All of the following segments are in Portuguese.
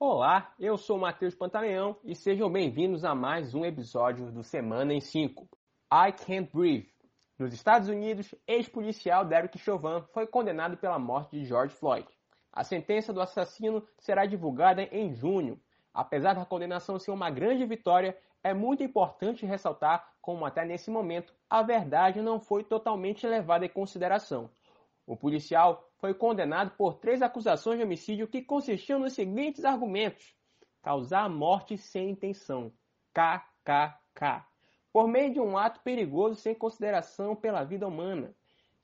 Olá, eu sou Matheus Pantaleão e sejam bem-vindos a mais um episódio do Semana em 5. I Can't Breathe. Nos Estados Unidos, ex-policial Derek Chauvin foi condenado pela morte de George Floyd. A sentença do assassino será divulgada em junho. Apesar da condenação ser uma grande vitória, é muito importante ressaltar como até nesse momento a verdade não foi totalmente levada em consideração. O policial foi condenado por três acusações de homicídio que consistiam nos seguintes argumentos: causar a morte sem intenção, KKK, por meio de um ato perigoso sem consideração pela vida humana,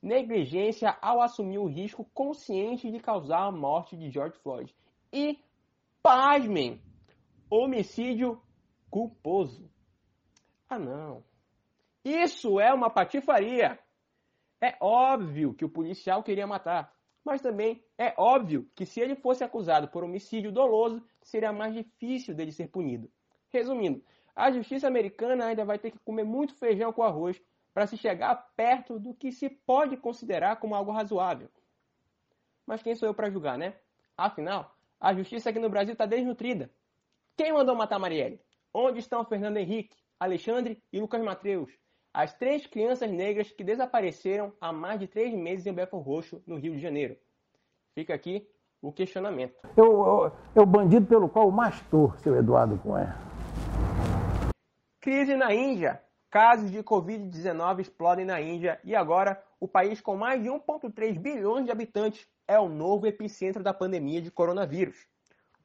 negligência ao assumir o risco consciente de causar a morte de George Floyd e, pasmem, homicídio culposo. Ah, não. Isso é uma patifaria. É óbvio que o policial queria matar, mas também é óbvio que se ele fosse acusado por homicídio doloso, seria mais difícil dele ser punido. Resumindo, a justiça americana ainda vai ter que comer muito feijão com arroz para se chegar perto do que se pode considerar como algo razoável. Mas quem sou eu para julgar, né? Afinal, a justiça aqui no Brasil está desnutrida. Quem mandou matar Marielle? Onde estão Fernando Henrique, Alexandre e Lucas Mateus? As três crianças negras que desapareceram há mais de três meses em Belfort Roxo, no Rio de Janeiro. Fica aqui o questionamento. É o bandido pelo qual o mastor, seu Eduardo Cunha. Crise na Índia. Casos de Covid-19 explodem na Índia e agora o país com mais de 1,3 bilhões de habitantes é o novo epicentro da pandemia de coronavírus.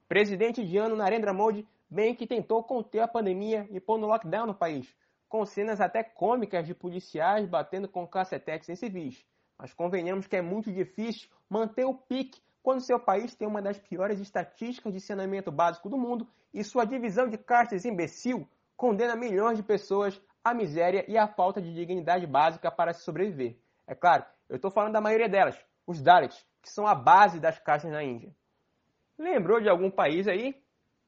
O presidente indiano Narendra Modi bem que tentou conter a pandemia e pôr no lockdown no país, com cenas até cômicas de policiais batendo com cacetetes em civis. Mas convenhamos que é muito difícil manter o pique quando seu país tem uma das piores estatísticas de saneamento básico do mundo e sua divisão de castas imbecil condena milhões de pessoas à miséria e à falta de dignidade básica para se sobreviver. É claro, eu estou falando da maioria delas, os Dalits, que são a base das castas na Índia. Lembrou de algum país aí?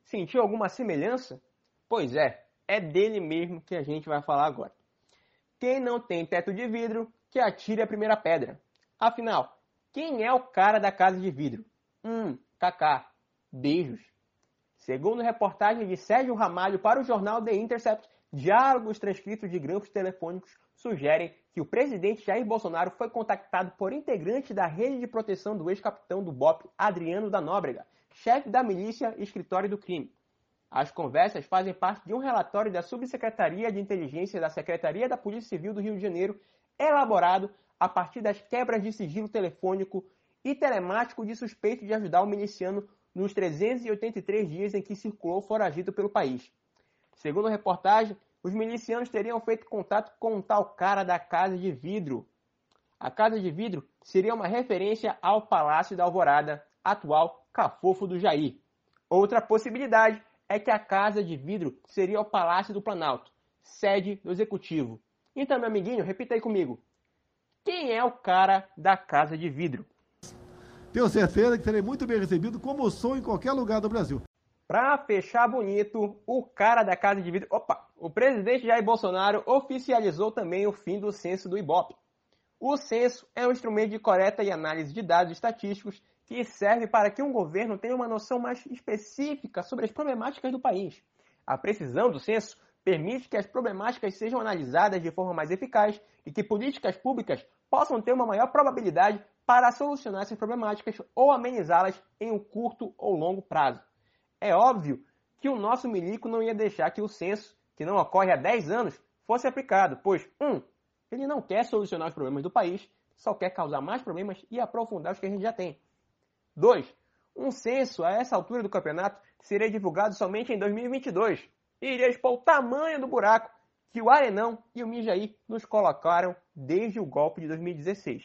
Sentiu alguma semelhança? Pois é, é dele mesmo que a gente vai falar agora. Quem não tem teto de vidro, que atire a primeira pedra. Afinal, quem é o cara da casa de vidro? Hum, Kaká. Beijos. Segundo reportagem de Sérgio Ramalho para o jornal The Intercept, diálogos transcritos de grampos telefônicos sugerem que o presidente Jair Bolsonaro foi contactado por integrante da rede de proteção do ex-capitão do BOP, Adriano da Nóbrega, chefe da milícia e escritório do crime. As conversas fazem parte de um relatório da Subsecretaria de Inteligência da Secretaria da Polícia Civil do Rio de Janeiro, elaborado a partir das quebras de sigilo telefônico e telemático de suspeito de ajudar o miliciano nos 383 dias em que circulou foragido pelo país. Segundo a reportagem, os milicianos teriam feito contato com um tal cara da Casa de Vidro. A Casa de Vidro seria uma referência ao Palácio da Alvorada, atual Cafofo do Jair. Outra possibilidade é que a Casa de Vidro seria o Palácio do Planalto, sede do Executivo. Então, meu amiguinho, repita aí comigo. Quem é o cara da Casa de Vidro? Tenho certeza que serei muito bem recebido, como sou em qualquer lugar do Brasil. Para fechar bonito, o cara da Casa de Vidro. Opa! O presidente Jair Bolsonaro oficializou também o fim do censo do Ibope. O censo é um instrumento de coleta e análise de dados estatísticos que serve para que um governo tenha uma noção mais específica sobre as problemáticas do país. A precisão do censo permite que as problemáticas sejam analisadas de forma mais eficaz e que políticas públicas possam ter uma maior probabilidade para solucionar essas problemáticas ou amenizá-las em um curto ou longo prazo. É óbvio que o nosso milico não ia deixar que o censo, que não ocorre há 10 anos, fosse aplicado, pois, um, ele não quer solucionar os problemas do país, só quer causar mais problemas e aprofundar os que a gente já tem. 2. Um censo a essa altura do campeonato seria divulgado somente em 2022 e iria expor o tamanho do buraco que o Arenão e o Mijaí nos colocaram desde o golpe de 2016.